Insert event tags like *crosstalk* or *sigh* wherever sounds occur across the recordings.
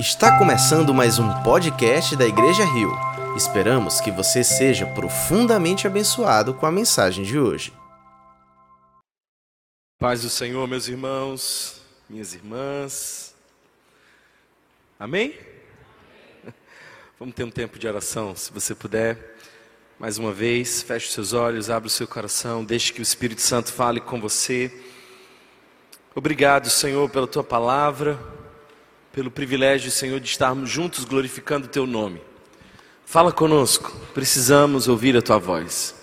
Está começando mais um podcast da Igreja Rio. Esperamos que você seja profundamente abençoado com a mensagem de hoje. Paz do Senhor, meus irmãos, minhas irmãs. Amém? Vamos ter um tempo de oração, se você puder. Mais uma vez, feche os seus olhos, abra o seu coração, deixe que o Espírito Santo fale com você. Obrigado, Senhor, pela tua palavra pelo privilégio, Senhor, de estarmos juntos glorificando o Teu nome. Fala conosco, precisamos ouvir a Tua voz.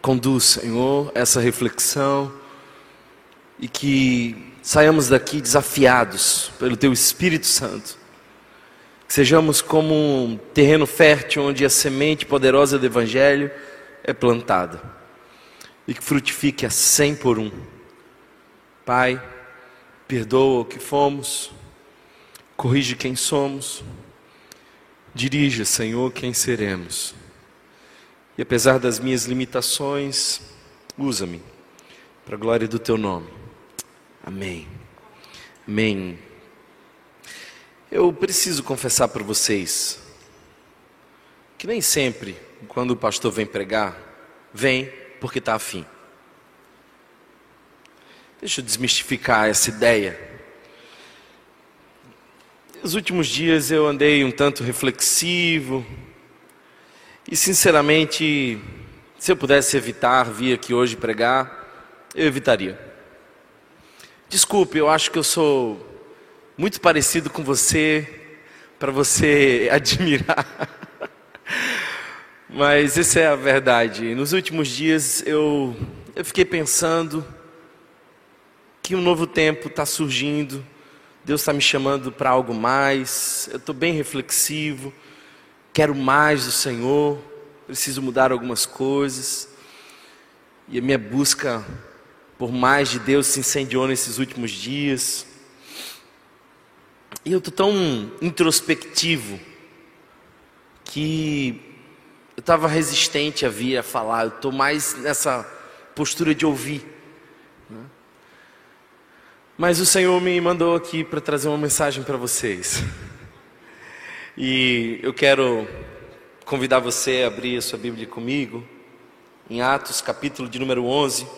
Conduz, Senhor, essa reflexão e que saiamos daqui desafiados pelo Teu Espírito Santo. Que sejamos como um terreno fértil onde a semente poderosa do Evangelho é plantada e que frutifique a cem por um. Pai, perdoa o que fomos corrige quem somos, dirija, Senhor, quem seremos. E apesar das minhas limitações, usa-me para a glória do teu nome. Amém. Amém. Eu preciso confessar para vocês que nem sempre, quando o pastor vem pregar, vem porque está afim. Deixa eu desmistificar essa ideia nos últimos dias eu andei um tanto reflexivo e, sinceramente, se eu pudesse evitar vir aqui hoje pregar, eu evitaria. Desculpe, eu acho que eu sou muito parecido com você para você *laughs* admirar. Mas essa é a verdade. Nos últimos dias eu, eu fiquei pensando que um novo tempo está surgindo Deus está me chamando para algo mais. Eu estou bem reflexivo. Quero mais do Senhor. Preciso mudar algumas coisas. E a minha busca por mais de Deus se incendiou nesses últimos dias. E eu estou tão introspectivo que eu estava resistente a vir a falar. Eu estou mais nessa postura de ouvir. Mas o Senhor me mandou aqui para trazer uma mensagem para vocês. E eu quero convidar você a abrir a sua Bíblia comigo, em Atos, capítulo de número 11.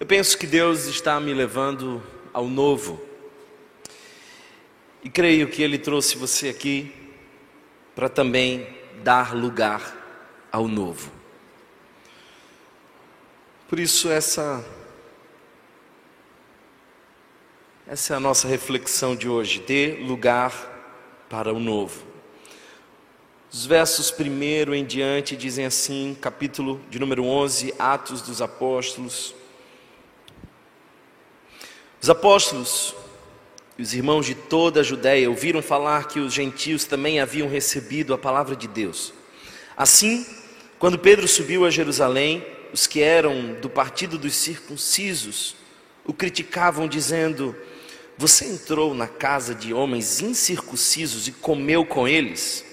Eu penso que Deus está me levando ao novo. E creio que Ele trouxe você aqui para também dar lugar ao novo. Por isso essa essa é a nossa reflexão de hoje, dê lugar para o novo. Os versos primeiro em diante dizem assim, capítulo de número 11, Atos dos Apóstolos. Os apóstolos os irmãos de toda a Judéia ouviram falar que os gentios também haviam recebido a palavra de Deus. Assim, quando Pedro subiu a Jerusalém, os que eram do partido dos circuncisos o criticavam, dizendo: Você entrou na casa de homens incircuncisos e comeu com eles?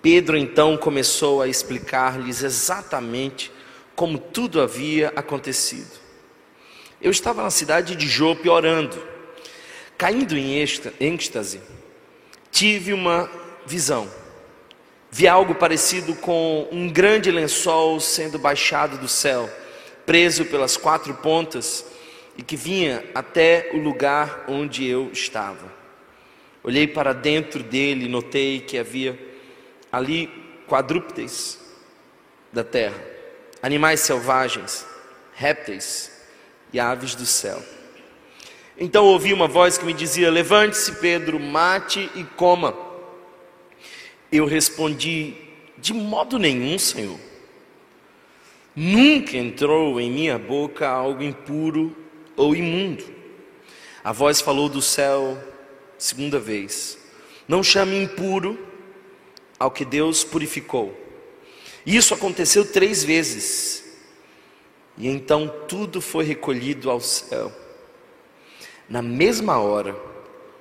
Pedro então começou a explicar-lhes exatamente como tudo havia acontecido. Eu estava na cidade de Jope orando caindo em êxtase, tive uma visão. Vi algo parecido com um grande lençol sendo baixado do céu, preso pelas quatro pontas e que vinha até o lugar onde eu estava. Olhei para dentro dele e notei que havia ali quadrúpedes da terra, animais selvagens, répteis e aves do céu. Então ouvi uma voz que me dizia: Levante-se, Pedro, mate e coma. Eu respondi: De modo nenhum, Senhor. Nunca entrou em minha boca algo impuro ou imundo. A voz falou do céu, segunda vez: Não chame impuro ao que Deus purificou. Isso aconteceu três vezes. E então tudo foi recolhido ao céu. Na mesma hora,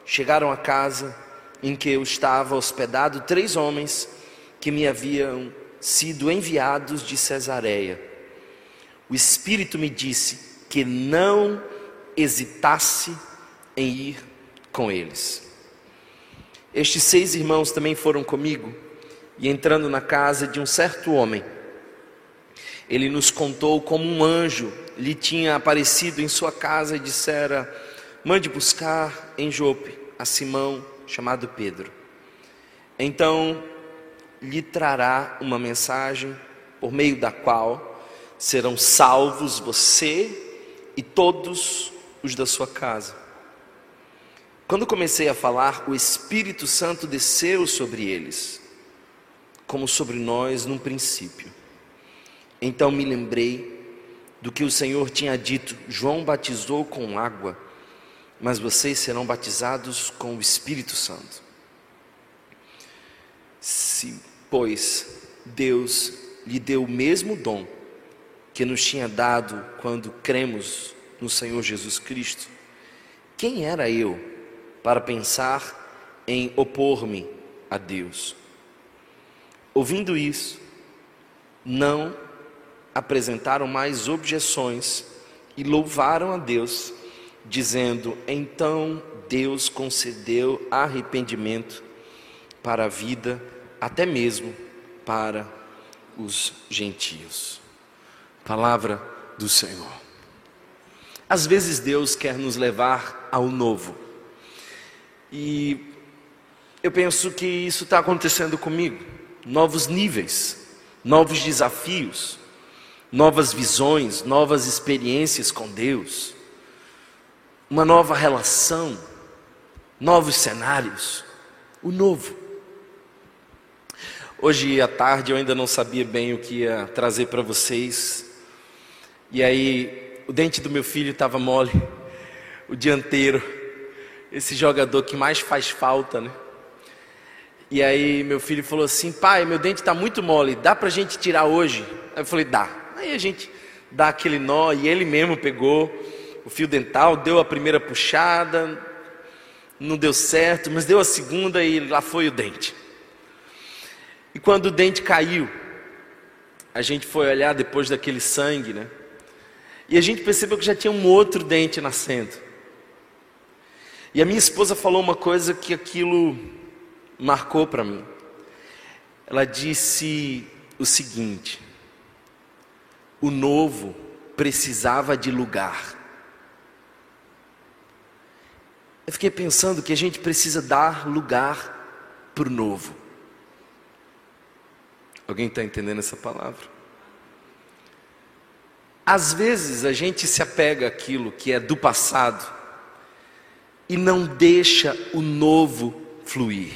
chegaram à casa em que eu estava hospedado três homens que me haviam sido enviados de Cesareia. o Espírito me disse que não hesitasse em ir com eles. Estes seis irmãos também foram comigo, e entrando na casa de um certo homem, ele nos contou como um anjo lhe tinha aparecido em sua casa e dissera: Mande buscar em Jope a Simão, chamado Pedro. Então lhe trará uma mensagem por meio da qual serão salvos você e todos os da sua casa. Quando comecei a falar, o Espírito Santo desceu sobre eles, como sobre nós num princípio. Então me lembrei do que o Senhor tinha dito: João batizou com água, mas vocês serão batizados com o Espírito Santo. Se, pois, Deus lhe deu o mesmo dom que nos tinha dado quando cremos no Senhor Jesus Cristo, quem era eu para pensar em opor-me a Deus. Ouvindo isso, não apresentaram mais objeções e louvaram a Deus, dizendo: Então Deus concedeu arrependimento para a vida, até mesmo para os gentios. Palavra do Senhor. Às vezes Deus quer nos levar ao novo e eu penso que isso está acontecendo comigo. Novos níveis, novos desafios, novas visões, novas experiências com Deus, uma nova relação, novos cenários, o novo. Hoje à tarde eu ainda não sabia bem o que ia trazer para vocês, e aí o dente do meu filho estava mole o dianteiro esse jogador que mais faz falta, né? E aí meu filho falou assim, pai, meu dente está muito mole, dá para a gente tirar hoje? Aí eu falei, dá. Aí a gente dá aquele nó e ele mesmo pegou o fio dental, deu a primeira puxada, não deu certo, mas deu a segunda e lá foi o dente. E quando o dente caiu, a gente foi olhar depois daquele sangue, né? E a gente percebeu que já tinha um outro dente nascendo. E a minha esposa falou uma coisa que aquilo marcou para mim. Ela disse o seguinte: o novo precisava de lugar. Eu fiquei pensando que a gente precisa dar lugar para o novo. Alguém está entendendo essa palavra? Às vezes a gente se apega àquilo que é do passado e não deixa o novo fluir.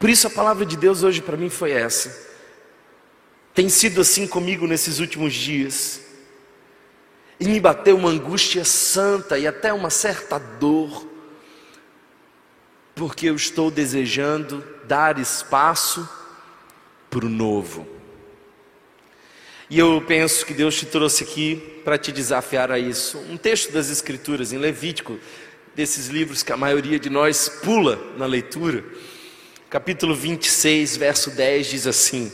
Por isso a palavra de Deus hoje para mim foi essa. Tem sido assim comigo nesses últimos dias. E me bateu uma angústia santa e até uma certa dor, porque eu estou desejando dar espaço para o novo. E eu penso que Deus te trouxe aqui para te desafiar a isso. Um texto das Escrituras, em Levítico, desses livros que a maioria de nós pula na leitura, capítulo 26, verso 10 diz assim: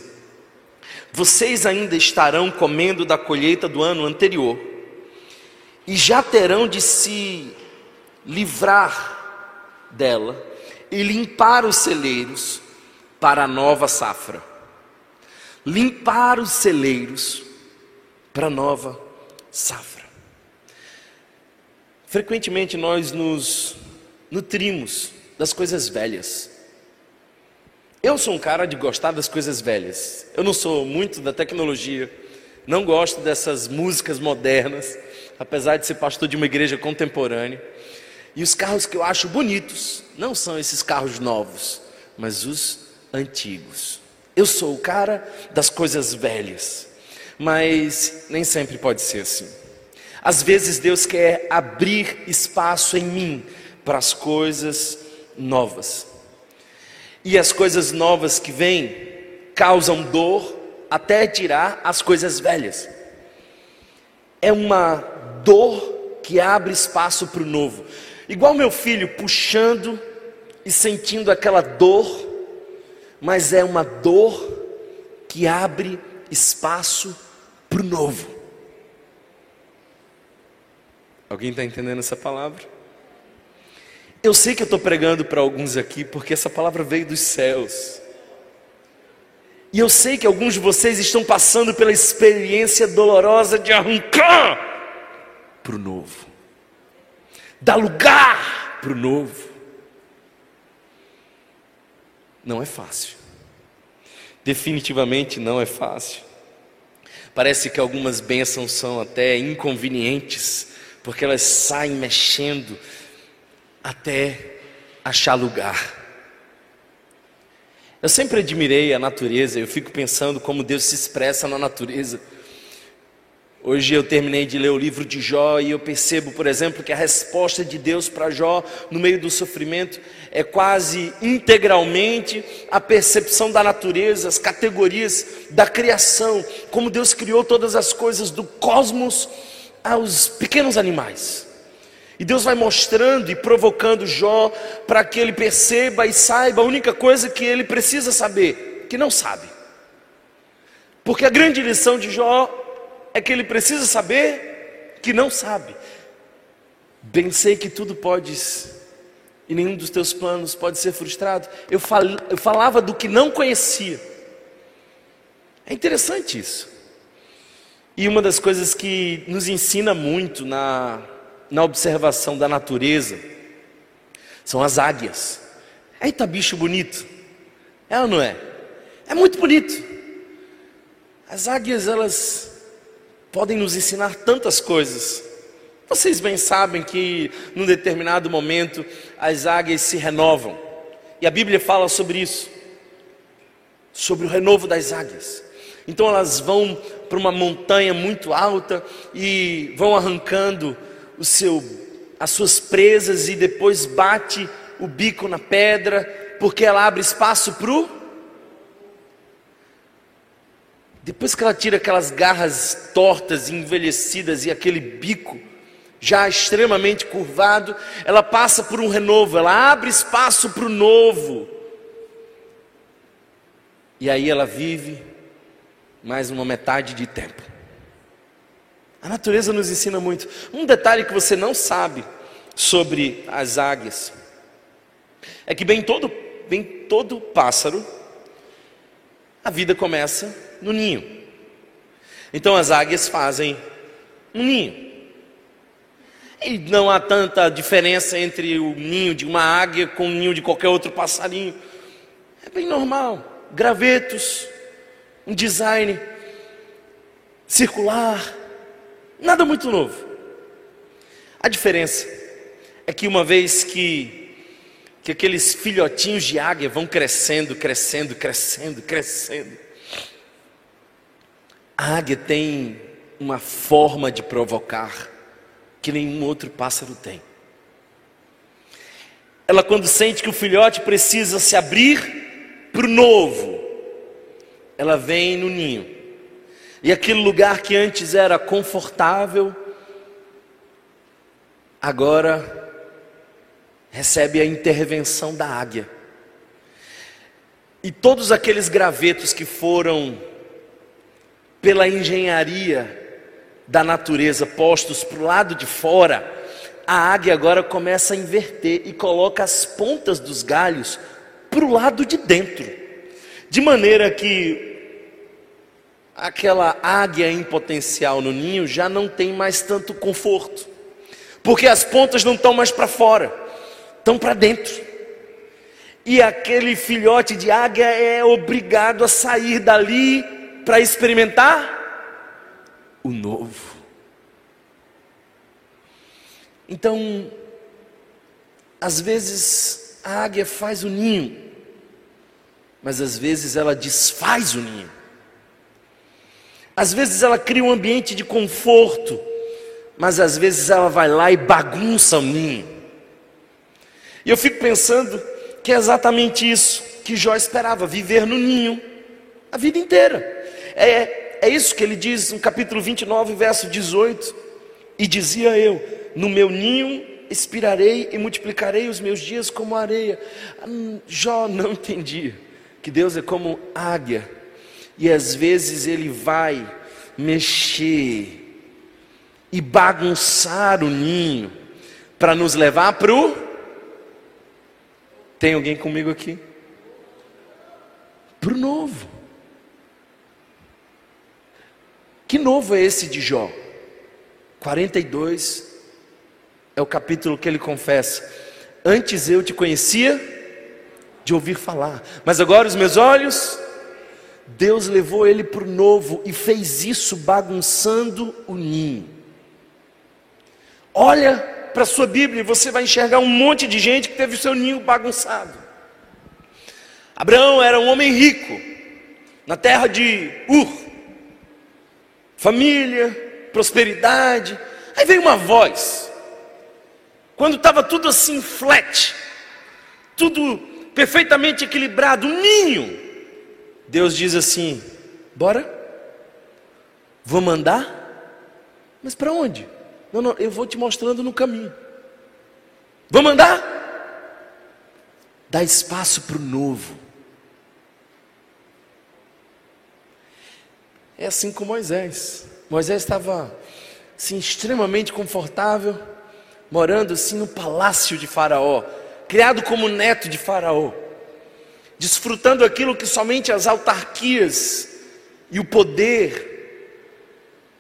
Vocês ainda estarão comendo da colheita do ano anterior, e já terão de se livrar dela e limpar os celeiros para a nova safra limpar os celeiros para a nova safra. Frequentemente nós nos nutrimos das coisas velhas. Eu sou um cara de gostar das coisas velhas. Eu não sou muito da tecnologia, não gosto dessas músicas modernas, apesar de ser pastor de uma igreja contemporânea. E os carros que eu acho bonitos não são esses carros novos, mas os antigos. Eu sou o cara das coisas velhas, mas nem sempre pode ser assim. Às vezes Deus quer abrir espaço em mim para as coisas novas. E as coisas novas que vêm causam dor até tirar as coisas velhas. É uma dor que abre espaço para o novo. Igual meu filho puxando e sentindo aquela dor mas é uma dor que abre espaço para o novo. Alguém está entendendo essa palavra? Eu sei que eu estou pregando para alguns aqui porque essa palavra veio dos céus. E eu sei que alguns de vocês estão passando pela experiência dolorosa de arrancar para o novo, dar lugar para o novo. Não é fácil, definitivamente não é fácil. Parece que algumas bênçãos são até inconvenientes, porque elas saem mexendo até achar lugar. Eu sempre admirei a natureza, eu fico pensando como Deus se expressa na natureza. Hoje eu terminei de ler o livro de Jó e eu percebo, por exemplo, que a resposta de Deus para Jó no meio do sofrimento é quase integralmente a percepção da natureza, as categorias da criação, como Deus criou todas as coisas do cosmos aos pequenos animais. E Deus vai mostrando e provocando Jó para que ele perceba e saiba a única coisa que ele precisa saber, que não sabe. Porque a grande lição de Jó é que ele precisa saber que não sabe. Bem sei que tudo podes e nenhum dos teus planos pode ser frustrado. Eu, fal, eu falava do que não conhecia. É interessante isso. E uma das coisas que nos ensina muito na na observação da natureza são as águias. Eita, bicho bonito. É ou não é? É muito bonito. As águias, elas podem nos ensinar tantas coisas. Vocês bem sabem que num determinado momento as águias se renovam. E a Bíblia fala sobre isso. Sobre o renovo das águias. Então elas vão para uma montanha muito alta e vão arrancando o seu, as suas presas e depois bate o bico na pedra, porque ela abre espaço para o. Depois que ela tira aquelas garras tortas, envelhecidas e aquele bico já extremamente curvado, ela passa por um renovo, ela abre espaço para o novo. E aí ela vive mais uma metade de tempo. A natureza nos ensina muito. Um detalhe que você não sabe sobre as águias é que bem todo, bem todo pássaro, a vida começa no ninho. Então as águias fazem um ninho. E não há tanta diferença entre o ninho de uma águia com o ninho de qualquer outro passarinho. É bem normal. Gravetos, um design circular, Nada muito novo. A diferença é que uma vez que, que aqueles filhotinhos de águia vão crescendo, crescendo, crescendo, crescendo, a águia tem uma forma de provocar que nenhum outro pássaro tem. Ela, quando sente que o filhote precisa se abrir para o novo, ela vem no ninho e aquele lugar que antes era confortável, agora recebe a intervenção da águia. E todos aqueles gravetos que foram, pela engenharia da natureza, postos para o lado de fora, a águia agora começa a inverter e coloca as pontas dos galhos para o lado de dentro, de maneira que aquela águia em potencial no ninho já não tem mais tanto conforto, porque as pontas não estão mais para fora, estão para dentro. E aquele filhote de águia é obrigado a sair dali para experimentar o novo. Então, às vezes a águia faz o ninho, mas às vezes ela desfaz o ninho. Às vezes ela cria um ambiente de conforto, mas às vezes ela vai lá e bagunça o ninho. E eu fico pensando que é exatamente isso que Jó esperava, viver no ninho a vida inteira. É, é isso que ele diz no capítulo 29, verso 18. E dizia eu: No meu ninho expirarei e multiplicarei os meus dias como areia. Hum, Jó não entendia que Deus é como águia e às vezes ele vai mexer e bagunçar o ninho para nos levar para o. Tem alguém comigo aqui? Para o novo. Que novo é esse de Jó? 42 é o capítulo que ele confessa: Antes eu te conhecia de ouvir falar, mas agora os meus olhos. Deus levou ele para o novo e fez isso bagunçando o ninho. Olha para a sua Bíblia e você vai enxergar um monte de gente que teve o seu ninho bagunçado. Abraão era um homem rico, na terra de Ur, família, prosperidade. Aí veio uma voz, quando estava tudo assim flat, tudo perfeitamente equilibrado, um ninho. Deus diz assim: bora? Vou mandar? Mas para onde? Não, não, eu vou te mostrando no caminho. Vamos andar? Dá espaço para o novo. É assim com Moisés. Moisés estava assim, extremamente confortável, morando assim no palácio de Faraó, criado como neto de Faraó, desfrutando aquilo que somente as autarquias e o poder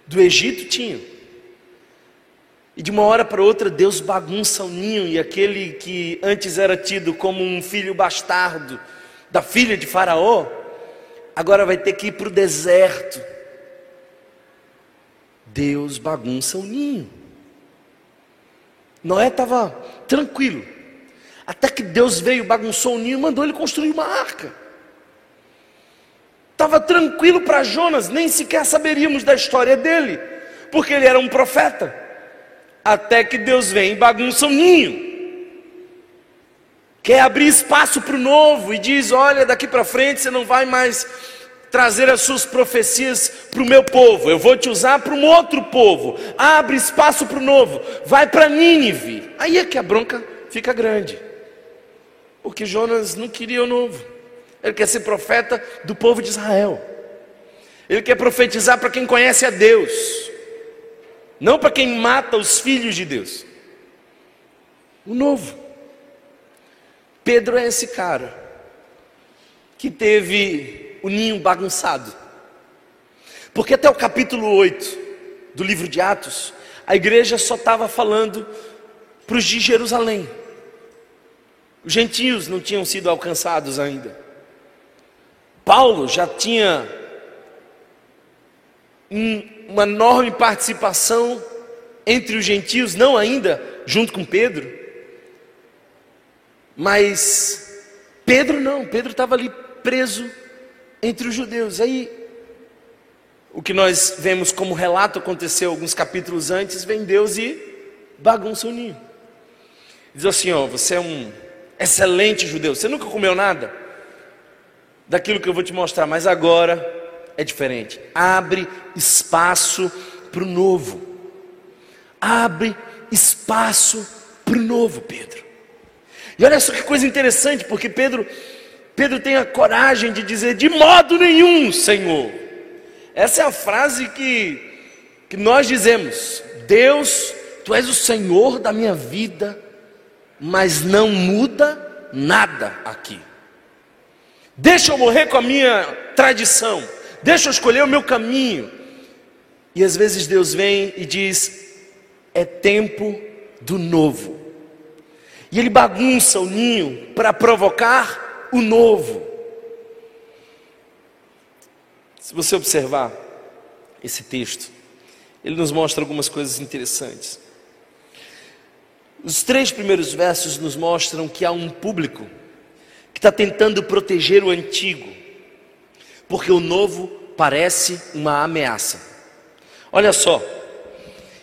do Egito tinham. E de uma hora para outra Deus bagunça o ninho e aquele que antes era tido como um filho bastardo da filha de Faraó, agora vai ter que ir para o deserto. Deus bagunça o ninho. Noé estava tranquilo, até que Deus veio, bagunçou o ninho e mandou ele construir uma arca. Estava tranquilo para Jonas, nem sequer saberíamos da história dele, porque ele era um profeta até que Deus vem e bagunça o ninho. Quer abrir espaço para o novo e diz: Olha, daqui para frente você não vai mais trazer as suas profecias para o meu povo, eu vou te usar para um outro povo. Abre espaço para o novo, vai para Nínive. Aí é que a bronca fica grande, porque Jonas não queria o novo, ele quer ser profeta do povo de Israel, ele quer profetizar para quem conhece a Deus não para quem mata os filhos de Deus. O novo. Pedro é esse cara que teve o ninho bagunçado. Porque até o capítulo 8 do livro de Atos, a igreja só estava falando para os de Jerusalém. Os gentios não tinham sido alcançados ainda. Paulo já tinha uma enorme participação entre os gentios, não ainda junto com Pedro, mas Pedro não, Pedro estava ali preso entre os judeus. Aí, o que nós vemos como relato aconteceu alguns capítulos antes, vem Deus e bagunça o ninho. Diz assim: ó, você é um excelente judeu, você nunca comeu nada daquilo que eu vou te mostrar, mas agora é diferente. Abre espaço para o novo. Abre espaço para o novo, Pedro. E olha só que coisa interessante, porque Pedro, Pedro tem a coragem de dizer: de modo nenhum, Senhor. Essa é a frase que, que nós dizemos: Deus, Tu és o Senhor da minha vida, mas não muda nada aqui. Deixa eu morrer com a minha tradição deixa eu escolher o meu caminho. E às vezes Deus vem e diz: é tempo do novo. E ele bagunça o ninho para provocar o novo. Se você observar esse texto, ele nos mostra algumas coisas interessantes. Os três primeiros versos nos mostram que há um público que está tentando proteger o antigo porque o novo parece uma ameaça. Olha só,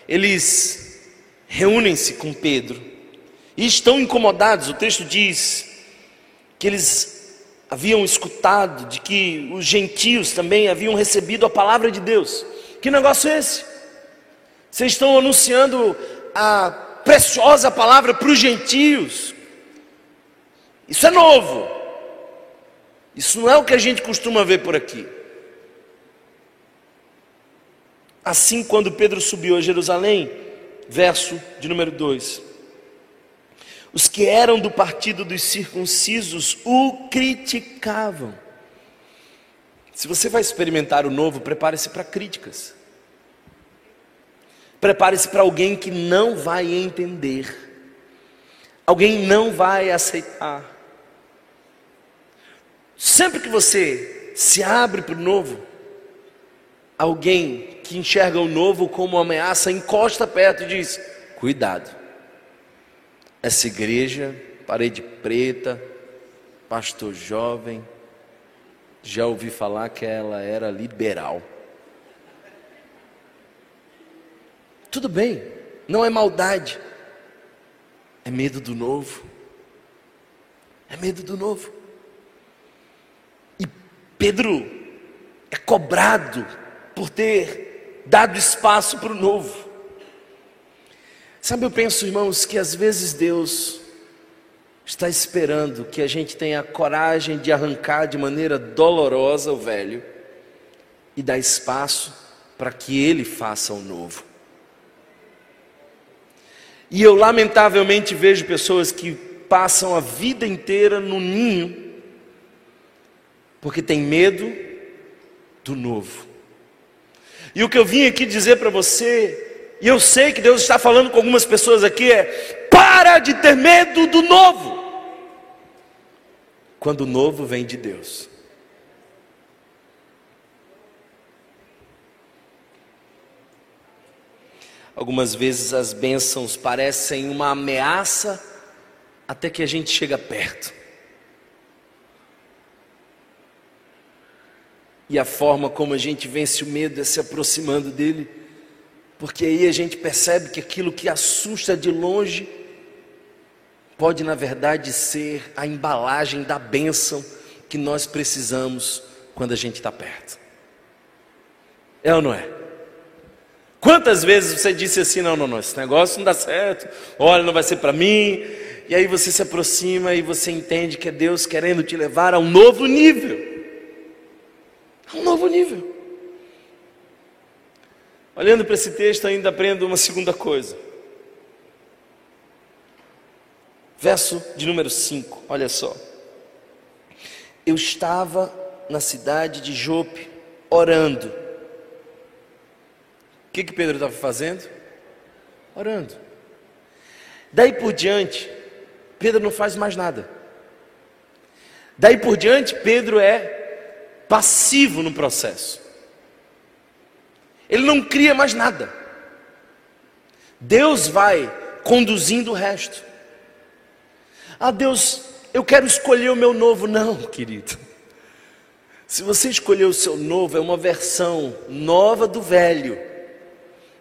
eles reúnem-se com Pedro e estão incomodados. O texto diz que eles haviam escutado de que os gentios também haviam recebido a palavra de Deus. Que negócio é esse? Vocês estão anunciando a preciosa palavra para os gentios. Isso é novo. Isso não é o que a gente costuma ver por aqui. Assim, quando Pedro subiu a Jerusalém, verso de número 2: os que eram do partido dos circuncisos o criticavam. Se você vai experimentar o novo, prepare-se para críticas. Prepare-se para alguém que não vai entender. Alguém não vai aceitar. Sempre que você se abre para o novo, alguém que enxerga o novo como uma ameaça encosta perto e diz: Cuidado. Essa igreja, parede preta, pastor jovem, já ouvi falar que ela era liberal. Tudo bem, não é maldade, é medo do novo. É medo do novo. E Pedro é cobrado por ter dado espaço para o novo. Sabe, eu penso, irmãos, que às vezes Deus está esperando que a gente tenha coragem de arrancar de maneira dolorosa o velho e dar espaço para que Ele faça o novo. E eu, lamentavelmente, vejo pessoas que passam a vida inteira no ninho, porque tem medo do novo. E o que eu vim aqui dizer para você e eu sei que Deus está falando com algumas pessoas aqui é: para de ter medo do novo. Quando o novo vem de Deus. Algumas vezes as bênçãos parecem uma ameaça até que a gente chega perto. E a forma como a gente vence o medo é se aproximando dele porque aí a gente percebe que aquilo que assusta de longe pode, na verdade, ser a embalagem da bênção que nós precisamos quando a gente está perto. É ou não é? Quantas vezes você disse assim: não, não, não, esse negócio não dá certo, olha, não vai ser para mim, e aí você se aproxima e você entende que é Deus querendo te levar a um novo nível. A um novo nível. Olhando para esse texto, ainda aprendo uma segunda coisa. Verso de número 5, olha só. Eu estava na cidade de Jope orando. O que, que Pedro estava fazendo? Orando. Daí por diante, Pedro não faz mais nada. Daí por diante, Pedro é passivo no processo. Ele não cria mais nada. Deus vai conduzindo o resto. Ah, Deus, eu quero escolher o meu novo. Não, querido. Se você escolher o seu novo, é uma versão nova do velho.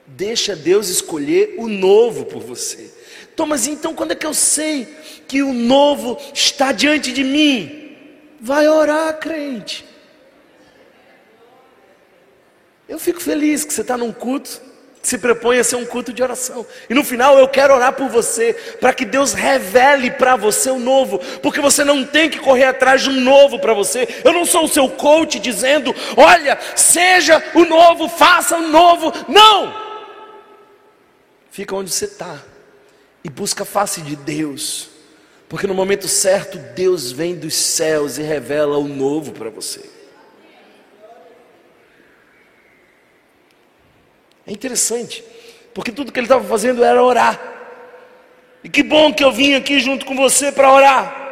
Deixa Deus escolher o novo por você. Thomas, então quando é que eu sei que o novo está diante de mim? Vai orar, crente. Eu fico feliz que você está num culto que se propõe a ser um culto de oração. E no final eu quero orar por você, para que Deus revele para você o novo, porque você não tem que correr atrás de um novo para você. Eu não sou o seu coach dizendo, olha, seja o novo, faça o novo. Não! Fica onde você está e busca a face de Deus, porque no momento certo Deus vem dos céus e revela o novo para você. É interessante, porque tudo que ele estava fazendo era orar. E que bom que eu vim aqui junto com você para orar.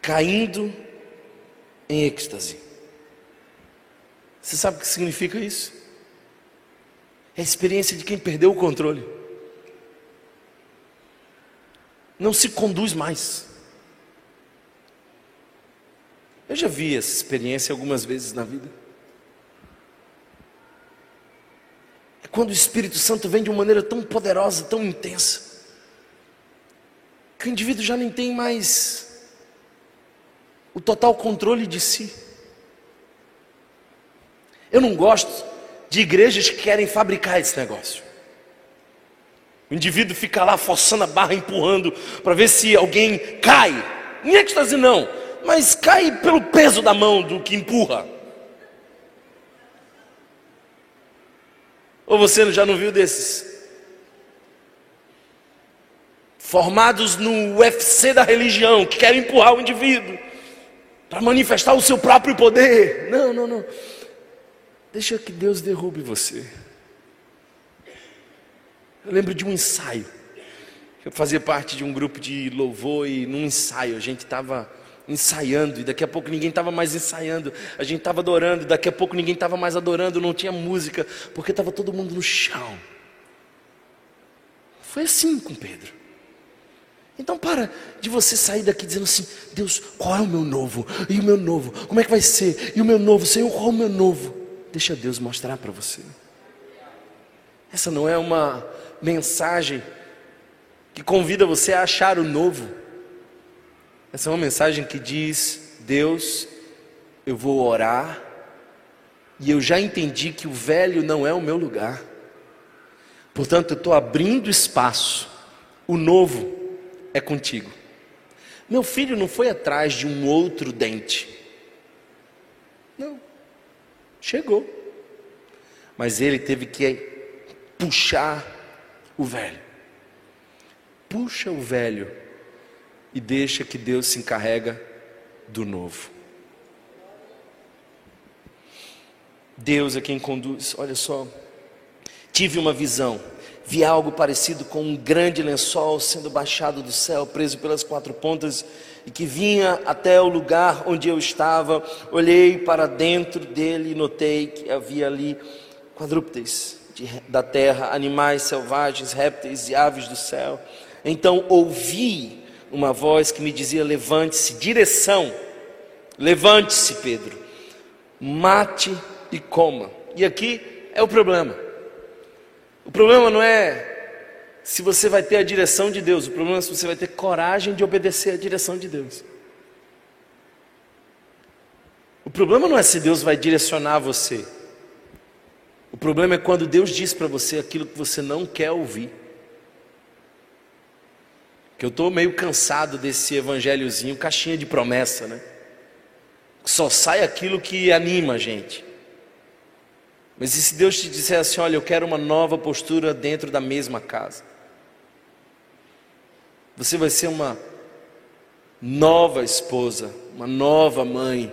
Caindo em êxtase. Você sabe o que significa isso? É a experiência de quem perdeu o controle. Não se conduz mais. Eu já vi essa experiência algumas vezes na vida. É quando o Espírito Santo vem de uma maneira tão poderosa, tão intensa, que o indivíduo já nem tem mais o total controle de si. Eu não gosto de igrejas que querem fabricar esse negócio. O indivíduo fica lá forçando a barra, empurrando, para ver se alguém cai. Em êxtase não, mas cai pelo peso da mão do que empurra. Ou você já não viu desses? Formados no UFC da religião, que querem empurrar o indivíduo para manifestar o seu próprio poder. Não, não, não. Deixa que Deus derrube você. Eu lembro de um ensaio. Eu fazia parte de um grupo de louvor e num ensaio a gente estava ensaiando, e daqui a pouco ninguém estava mais ensaiando, a gente estava adorando, e daqui a pouco ninguém estava mais adorando, não tinha música, porque estava todo mundo no chão. Foi assim com Pedro. Então para de você sair daqui dizendo assim, Deus, qual é o meu novo? E o meu novo? Como é que vai ser? E o meu novo? Senhor, qual é o meu novo? Deixa Deus mostrar para você. Essa não é uma mensagem que convida você a achar o novo. Essa é uma mensagem que diz: Deus, eu vou orar, e eu já entendi que o velho não é o meu lugar, portanto, eu estou abrindo espaço, o novo é contigo. Meu filho não foi atrás de um outro dente, não, chegou, mas ele teve que puxar o velho, puxa o velho e deixa que Deus se encarrega do novo. Deus é quem conduz. Olha só, tive uma visão, vi algo parecido com um grande lençol sendo baixado do céu, preso pelas quatro pontas e que vinha até o lugar onde eu estava. Olhei para dentro dele e notei que havia ali quadrúpedes de, da terra, animais selvagens, répteis e aves do céu. Então ouvi uma voz que me dizia: levante-se, direção, levante-se, Pedro, mate e coma. E aqui é o problema. O problema não é se você vai ter a direção de Deus, o problema é se você vai ter coragem de obedecer a direção de Deus. O problema não é se Deus vai direcionar você. O problema é quando Deus diz para você aquilo que você não quer ouvir que eu estou meio cansado desse evangelhozinho, caixinha de promessa, né? Só sai aquilo que anima a gente. Mas e se Deus te disser assim: olha, eu quero uma nova postura dentro da mesma casa? Você vai ser uma nova esposa, uma nova mãe,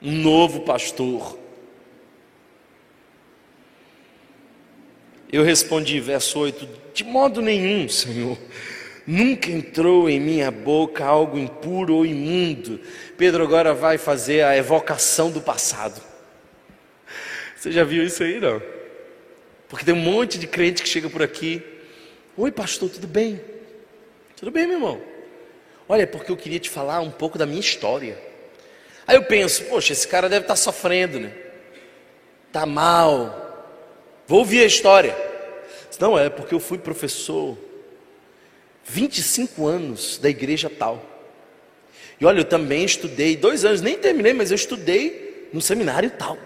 um novo pastor. Eu respondi, verso 8: De modo nenhum, Senhor. Nunca entrou em minha boca algo impuro ou imundo. Pedro agora vai fazer a evocação do passado. Você já viu isso aí, não? Porque tem um monte de crente que chega por aqui. Oi, pastor, tudo bem? Tudo bem, meu irmão? Olha, é porque eu queria te falar um pouco da minha história. Aí eu penso, poxa, esse cara deve estar sofrendo, né? Tá mal. Vou ouvir a história. Não, é porque eu fui professor 25 anos da igreja tal. E olha, eu também estudei, dois anos, nem terminei, mas eu estudei no seminário tal.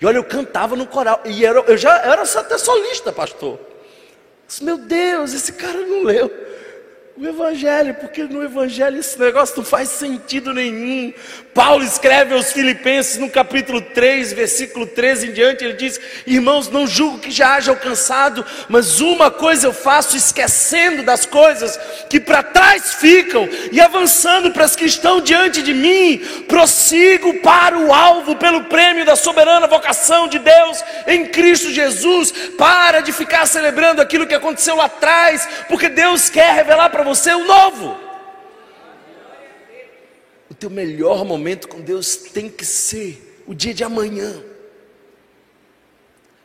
E olha, eu cantava no coral, e era, eu já era até solista, pastor. Meu Deus, esse cara não leu o Evangelho, porque no Evangelho esse negócio não faz sentido nenhum. Paulo escreve aos Filipenses no capítulo 3, versículo 13 em diante, ele diz: Irmãos, não julgo que já haja alcançado, mas uma coisa eu faço, esquecendo das coisas que para trás ficam e avançando para as que estão diante de mim, prossigo para o alvo pelo prêmio da soberana vocação de Deus em Cristo Jesus. Para de ficar celebrando aquilo que aconteceu lá atrás, porque Deus quer revelar para você o novo. O teu melhor momento com Deus tem que ser o dia de amanhã.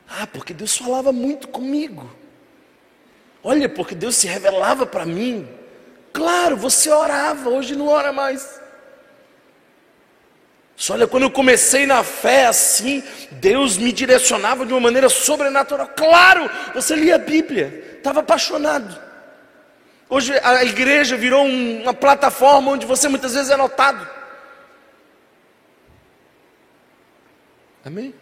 Ah, porque Deus falava muito comigo. Olha, porque Deus se revelava para mim. Claro, você orava, hoje não ora mais. Só olha, quando eu comecei na fé assim, Deus me direcionava de uma maneira sobrenatural. Claro, você lia a Bíblia, estava apaixonado. Hoje a igreja virou um, uma plataforma onde você muitas vezes é notado. Amém?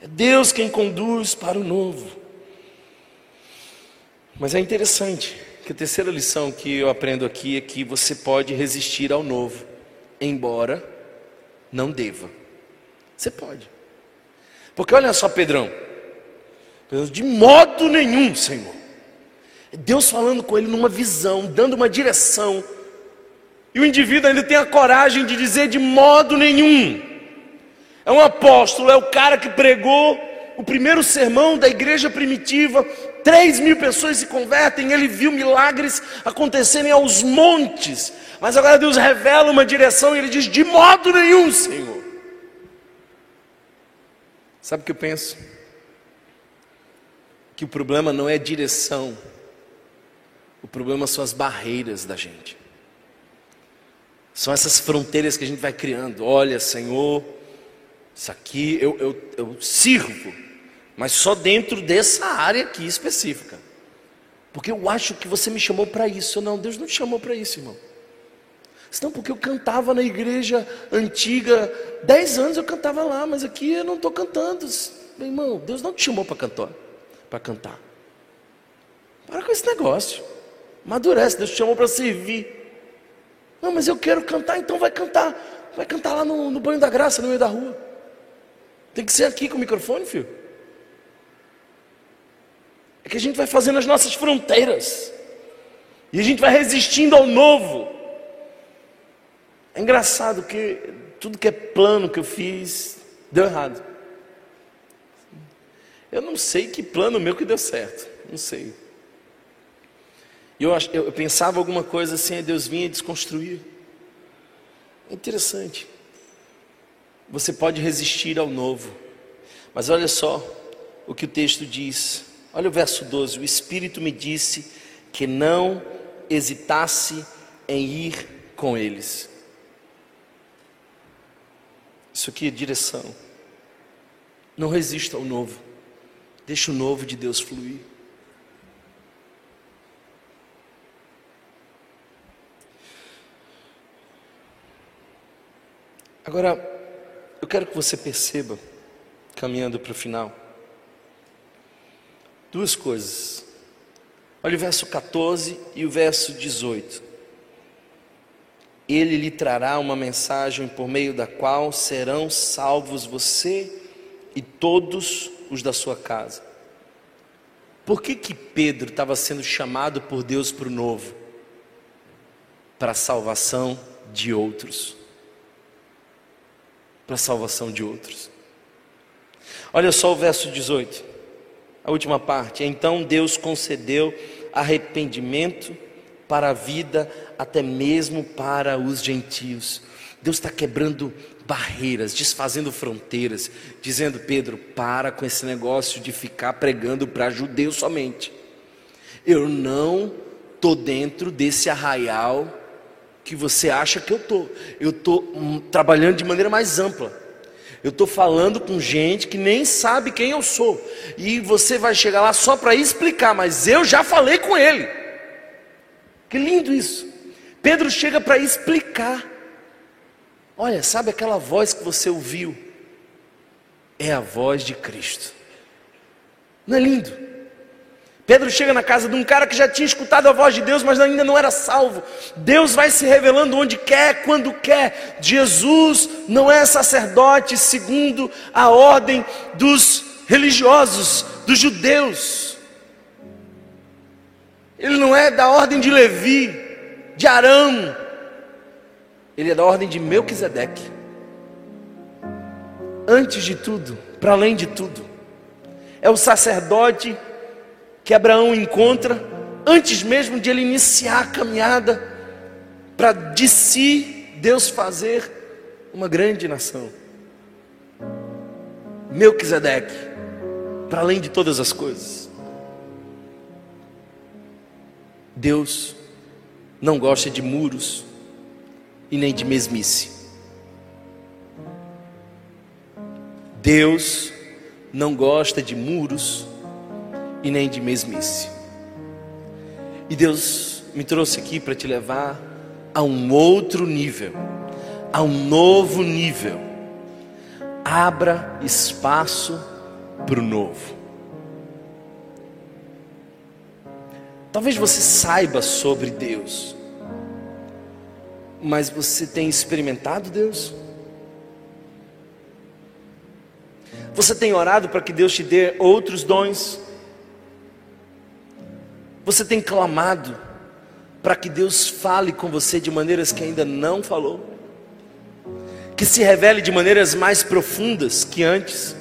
É Deus quem conduz para o novo. Mas é interessante que a terceira lição que eu aprendo aqui é que você pode resistir ao novo, embora não deva. Você pode. Porque olha só, Pedrão. De modo nenhum, Senhor. Deus falando com ele numa visão, dando uma direção. E o indivíduo ainda tem a coragem de dizer de modo nenhum. É um apóstolo, é o cara que pregou o primeiro sermão da igreja primitiva. Três mil pessoas se convertem, ele viu milagres acontecerem aos montes. Mas agora Deus revela uma direção e ele diz: de modo nenhum, Senhor. Sabe o que eu penso? Que o problema não é direção, o problema são as barreiras da gente. São essas fronteiras que a gente vai criando. Olha, Senhor, isso aqui eu, eu, eu sirvo, mas só dentro dessa área aqui específica. Porque eu acho que você me chamou para isso. Não, Deus não te chamou para isso, irmão. Senão, porque eu cantava na igreja antiga, dez anos eu cantava lá, mas aqui eu não estou cantando. Meu irmão, Deus não te chamou para cantar, para cantar. Para com esse negócio. Amadurece, Deus te chamou para servir. Não, mas eu quero cantar, então vai cantar. Vai cantar lá no, no banho da graça, no meio da rua. Tem que ser aqui com o microfone, filho. É que a gente vai fazendo as nossas fronteiras. E a gente vai resistindo ao novo. É engraçado que tudo que é plano que eu fiz deu errado. Eu não sei que plano meu que deu certo. Não sei. E eu, eu, pensava alguma coisa assim, Deus vinha desconstruir. É interessante. Você pode resistir ao novo. Mas olha só o que o texto diz. Olha o verso 12: O Espírito me disse que não hesitasse em ir com eles. Isso aqui é direção. Não resista ao novo. Deixa o novo de Deus fluir. Agora, eu quero que você perceba, caminhando para o final, duas coisas. Olha o verso 14 e o verso 18. Ele lhe trará uma mensagem por meio da qual serão salvos você e todos os da sua casa. Por que que Pedro estava sendo chamado por Deus para o novo? Para a salvação de outros para a salvação de outros. Olha só o verso 18, a última parte. Então Deus concedeu arrependimento para a vida, até mesmo para os gentios. Deus está quebrando barreiras, desfazendo fronteiras, dizendo: Pedro, para com esse negócio de ficar pregando para judeus somente. Eu não estou dentro desse arraial que você acha que eu estou. Eu estou hum, trabalhando de maneira mais ampla. Eu estou falando com gente que nem sabe quem eu sou. E você vai chegar lá só para explicar, mas eu já falei com ele. Que lindo isso. Pedro chega para explicar. Olha, sabe aquela voz que você ouviu? É a voz de Cristo. Não é lindo? Pedro chega na casa de um cara que já tinha escutado a voz de Deus, mas ainda não era salvo. Deus vai se revelando onde quer, quando quer. Jesus não é sacerdote segundo a ordem dos religiosos, dos judeus. Ele não é da ordem de Levi, de Arão. Ele é da ordem de Melquisedeque. Antes de tudo, para além de tudo, é o sacerdote que Abraão encontra antes mesmo de ele iniciar a caminhada para de si Deus fazer uma grande nação. Melquisedeque, para além de todas as coisas. Deus não gosta de muros e nem de mesmice. Deus não gosta de muros e nem de mesmice. E Deus me trouxe aqui para te levar a um outro nível, a um novo nível. Abra espaço para o novo. Talvez você saiba sobre Deus, mas você tem experimentado Deus? Você tem orado para que Deus te dê outros dons? Você tem clamado para que Deus fale com você de maneiras que ainda não falou? Que se revele de maneiras mais profundas que antes?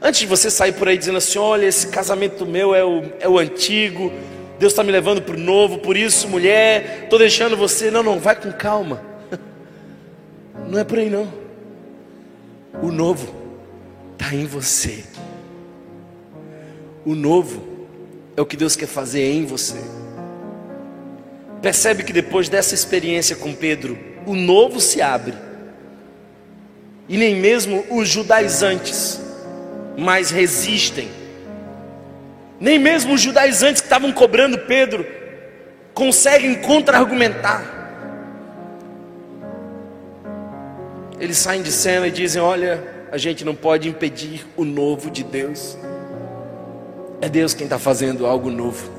Antes de você sair por aí dizendo assim: olha, esse casamento meu é o, é o antigo, Deus está me levando para o novo, por isso, mulher, estou deixando você. Não, não, vai com calma. *laughs* Não é por aí não. O novo está em você. O novo é o que Deus quer fazer em você. Percebe que depois dessa experiência com Pedro, o novo se abre. E nem mesmo os judaizantes mais resistem. Nem mesmo os judaizantes que estavam cobrando Pedro conseguem contra-argumentar. Eles saem de cena e dizem: Olha, a gente não pode impedir o novo de Deus. É Deus quem está fazendo algo novo.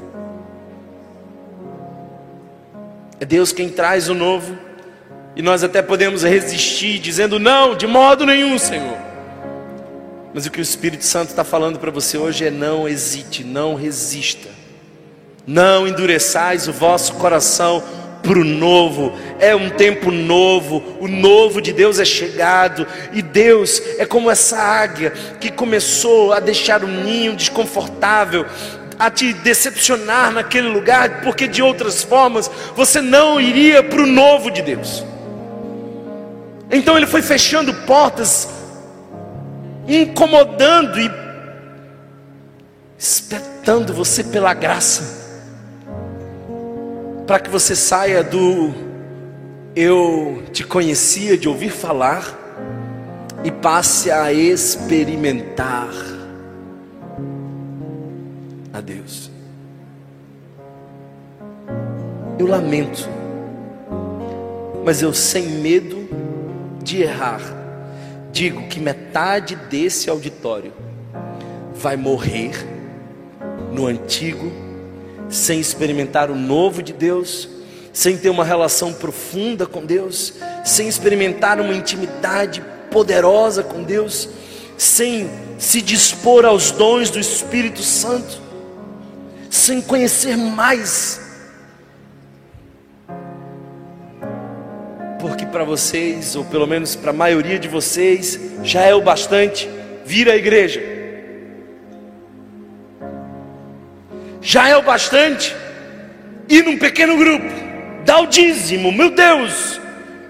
É Deus quem traz o novo. E nós até podemos resistir, dizendo: Não, de modo nenhum, Senhor. Mas o que o Espírito Santo está falando para você hoje é: não hesite, não resista, não endureçais o vosso coração para o novo, é um tempo novo, o novo de Deus é chegado, e Deus é como essa águia que começou a deixar o ninho desconfortável, a te decepcionar naquele lugar, porque de outras formas você não iria para o novo de Deus. Então ele foi fechando portas incomodando e espetando você pela graça, para que você saia do eu te conhecia de ouvir falar e passe a experimentar a Deus. Eu lamento, mas eu sem medo de errar digo que metade desse auditório vai morrer no antigo, sem experimentar o novo de Deus, sem ter uma relação profunda com Deus, sem experimentar uma intimidade poderosa com Deus, sem se dispor aos dons do Espírito Santo, sem conhecer mais porque para vocês, ou pelo menos para a maioria de vocês, já é o bastante vir à igreja. Já é o bastante ir num pequeno grupo, dar o dízimo, meu Deus,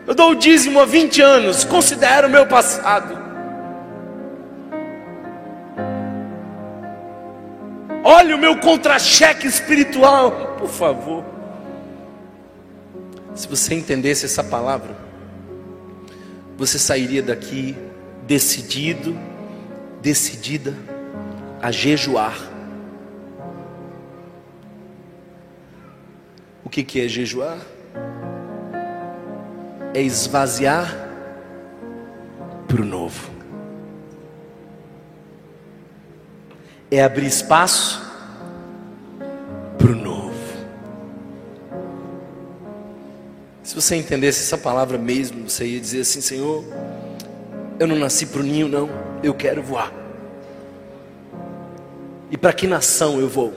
eu dou o dízimo há 20 anos, considero o meu passado. Olha o meu contra-cheque espiritual, por favor. Se você entendesse essa palavra, você sairia daqui decidido, decidida a jejuar. O que, que é jejuar? É esvaziar para o novo, é abrir espaço você entendesse essa palavra mesmo, você ia dizer assim: Senhor, eu não nasci para o ninho, não, eu quero voar. E para que nação eu vou?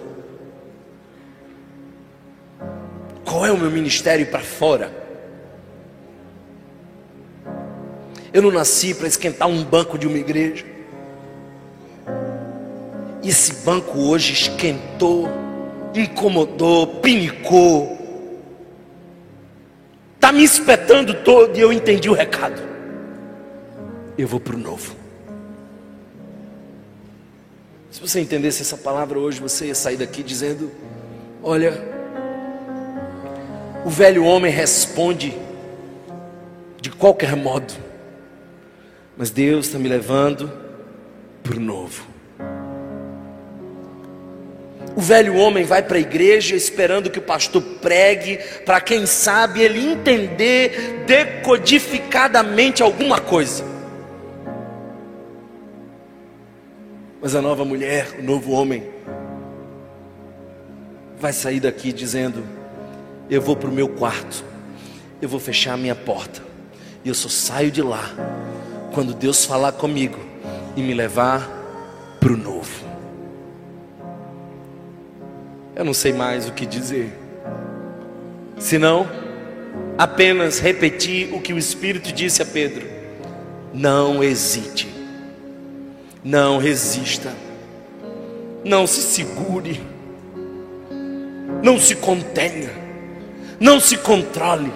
Qual é o meu ministério para fora? Eu não nasci para esquentar um banco de uma igreja. Esse banco hoje esquentou, incomodou, pinicou, está me espetando todo e eu entendi o recado. Eu vou para o novo. Se você entendesse essa palavra hoje, você ia sair daqui dizendo: Olha, o velho homem responde de qualquer modo, mas Deus está me levando para o novo. O velho homem vai para a igreja esperando que o pastor pregue, para quem sabe ele entender decodificadamente alguma coisa. Mas a nova mulher, o novo homem, vai sair daqui dizendo: Eu vou para o meu quarto, eu vou fechar a minha porta, e eu só saio de lá quando Deus falar comigo e me levar para o novo. Eu não sei mais o que dizer, senão apenas repetir o que o Espírito disse a Pedro: Não hesite, não resista, não se segure, não se contenha, não se controle.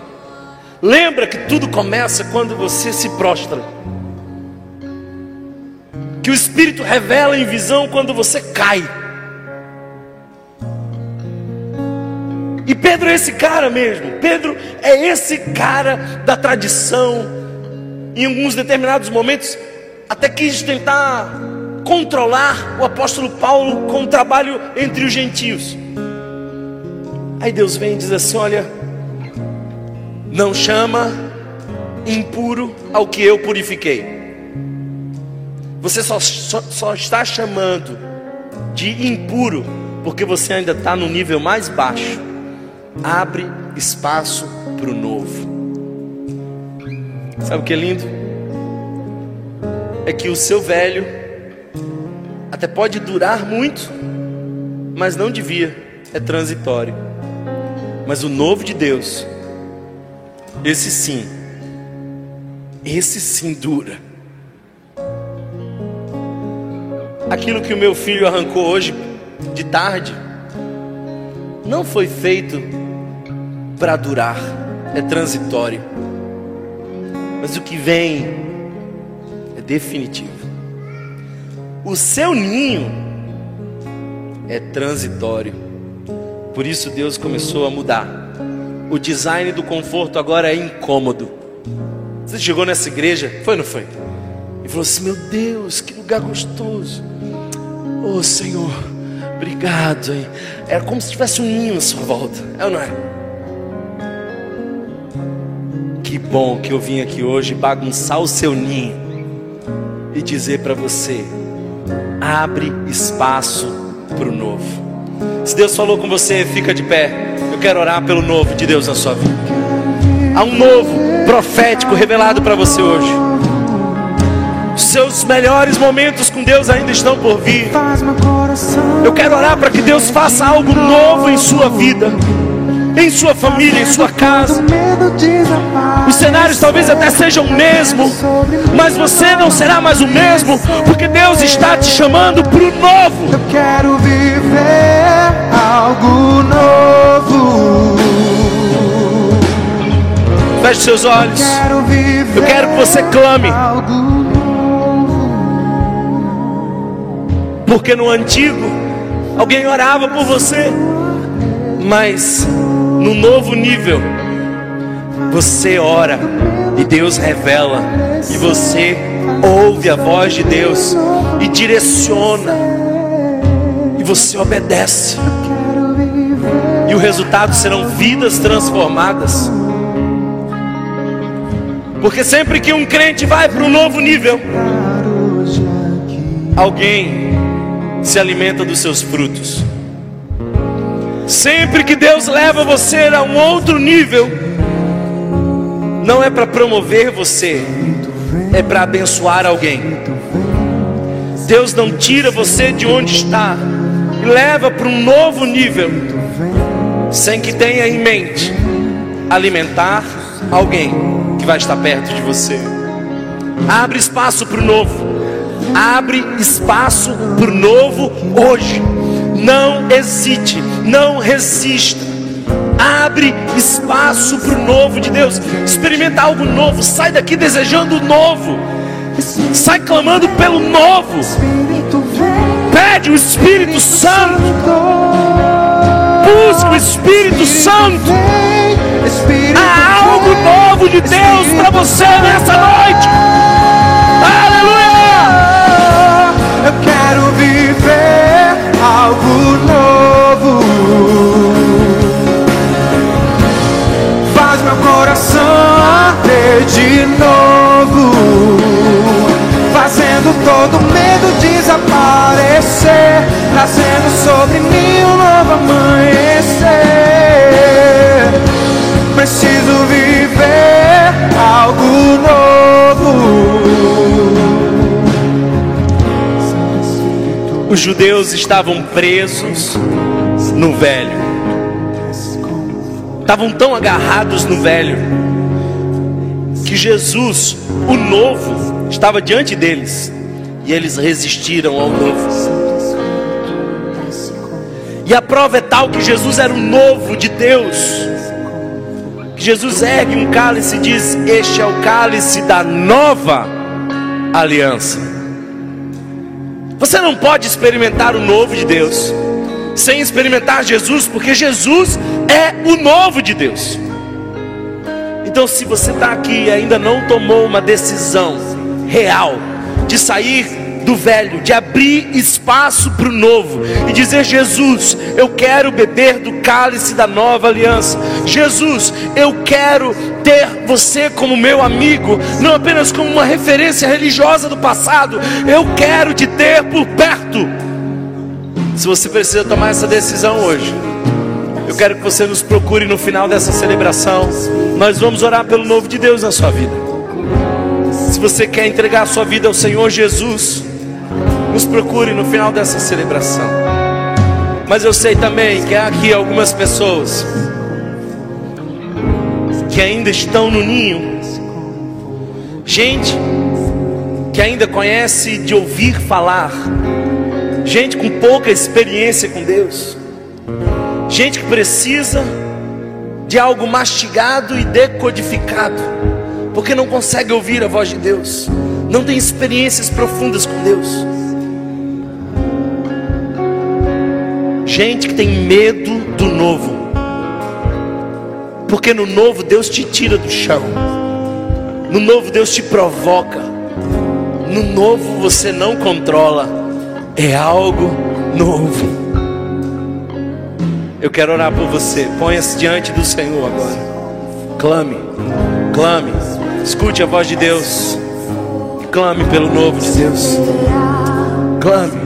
Lembra que tudo começa quando você se prostra. Que o Espírito revela em visão quando você cai. Pedro é esse cara mesmo. Pedro é esse cara da tradição. Em alguns determinados momentos, até quis tentar controlar o apóstolo Paulo com o trabalho entre os gentios. Aí Deus vem e diz assim: Olha, não chama impuro ao que eu purifiquei. Você só, só, só está chamando de impuro porque você ainda está no nível mais baixo. Abre espaço para o novo. Sabe o que é lindo? É que o seu velho até pode durar muito, mas não devia, é transitório. Mas o novo de Deus, esse sim, esse sim dura. Aquilo que o meu filho arrancou hoje de tarde, não foi feito para durar, é transitório. Mas o que vem é definitivo. O seu ninho é transitório. Por isso Deus começou a mudar. O design do conforto agora é incômodo. Você chegou nessa igreja, foi ou não foi? E falou assim: Meu Deus, que lugar gostoso. Oh Senhor, obrigado. Hein? Era como se tivesse um ninho à sua volta. É ou não é? Que bom que eu vim aqui hoje bagunçar o seu ninho e dizer para você: abre espaço para o novo. Se Deus falou com você, fica de pé. Eu quero orar pelo novo de Deus na sua vida. Há um novo profético revelado para você hoje. Os seus melhores momentos com Deus ainda estão por vir. Eu quero orar para que Deus faça algo novo em sua vida, em sua família, em sua casa. Os cenários talvez até sejam o mesmo, mas você não será mais o mesmo, porque Deus está te chamando para o novo. Eu quero viver algo novo. Feche seus olhos. Eu quero que você clame. Porque no antigo, alguém orava por você, mas no novo nível, você ora e Deus revela, e você ouve a voz de Deus e direciona, e você obedece, e o resultado serão vidas transformadas. Porque sempre que um crente vai para um novo nível, alguém se alimenta dos seus frutos. Sempre que Deus leva você a um outro nível, não é para promover você, é para abençoar alguém. Deus não tira você de onde está e leva para um novo nível, sem que tenha em mente alimentar alguém que vai estar perto de você. Abre espaço para o novo. Abre espaço para o novo hoje. Não hesite, não resista. Abre espaço para o novo de Deus. Experimenta algo novo. Sai daqui desejando o novo. Sai clamando pelo novo. Pede o Espírito Santo. Busca o Espírito Santo. Há algo novo de Deus para você nessa noite. Judeus estavam presos no velho. Estavam tão agarrados no velho que Jesus, o novo, estava diante deles e eles resistiram ao novo. E a prova é tal que Jesus era o novo de Deus. Que Jesus ergue um cálice e diz: Este é o cálice da nova aliança. Você não pode experimentar o novo de Deus sem experimentar Jesus, porque Jesus é o novo de Deus. Então, se você está aqui e ainda não tomou uma decisão real de sair do velho, de abrir espaço para o novo e dizer: Jesus, eu quero beber do cálice da nova aliança. Jesus, eu quero ter você como meu amigo, não apenas como uma referência religiosa do passado, eu quero te ter por perto. Se você precisa tomar essa decisão hoje, eu quero que você nos procure no final dessa celebração. Nós vamos orar pelo novo de Deus na sua vida. Se você quer entregar a sua vida ao Senhor Jesus, nos procure no final dessa celebração. Mas eu sei também que há aqui algumas pessoas que ainda estão no ninho. Gente que ainda conhece de ouvir falar. Gente com pouca experiência com Deus. Gente que precisa de algo mastigado e decodificado, porque não consegue ouvir a voz de Deus, não tem experiências profundas com Deus. gente que tem medo do novo. Porque no novo Deus te tira do chão. No novo Deus te provoca. No novo você não controla. É algo novo. Eu quero orar por você. Ponha-se diante do Senhor agora. Clame, clame. Escute a voz de Deus. Clame pelo novo de Deus. Clame.